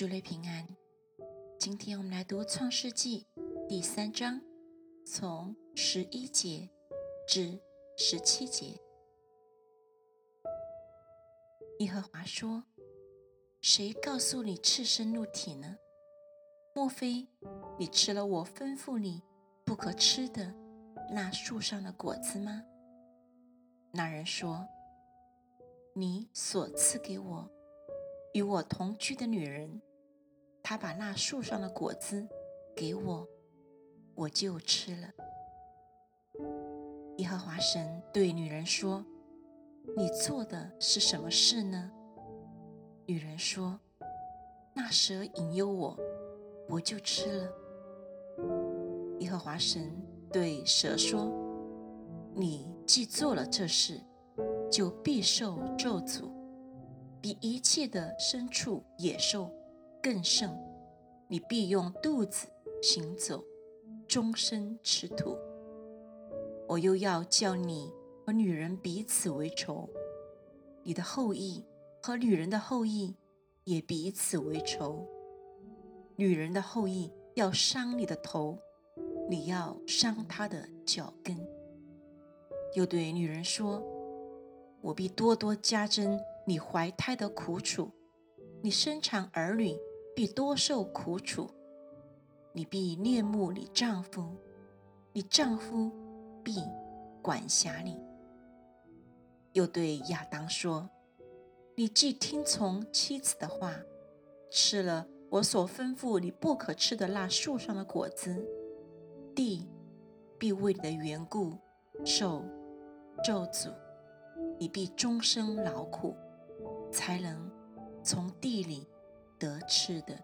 主内平安。今天我们来读创世纪第三章，从十一节至十七节。耶和华说：“谁告诉你赤身露体呢？莫非你吃了我吩咐你不可吃的那树上的果子吗？”那人说：“你所赐给我。”与我同居的女人，他把那树上的果子给我，我就吃了。耶和华神对女人说：“你做的是什么事呢？”女人说：“那蛇引诱我，我就吃了。”耶和华神对蛇说：“你既做了这事，就必受咒诅。”比一切的牲畜、野兽更甚，你必用肚子行走，终身吃土。我又要叫你和女人彼此为仇，你的后裔和女人的后裔也彼此为仇。女人的后裔要伤你的头，你要伤她的脚跟。又对女人说：“我必多多加增。”你怀胎的苦楚，你生产儿女必多受苦楚，你必恋慕你丈夫，你丈夫必管辖你。又对亚当说：“你既听从妻子的话，吃了我所吩咐你不可吃的那树上的果子，地必为你的缘故受咒诅，你必终生劳苦。”才能从地里得吃的。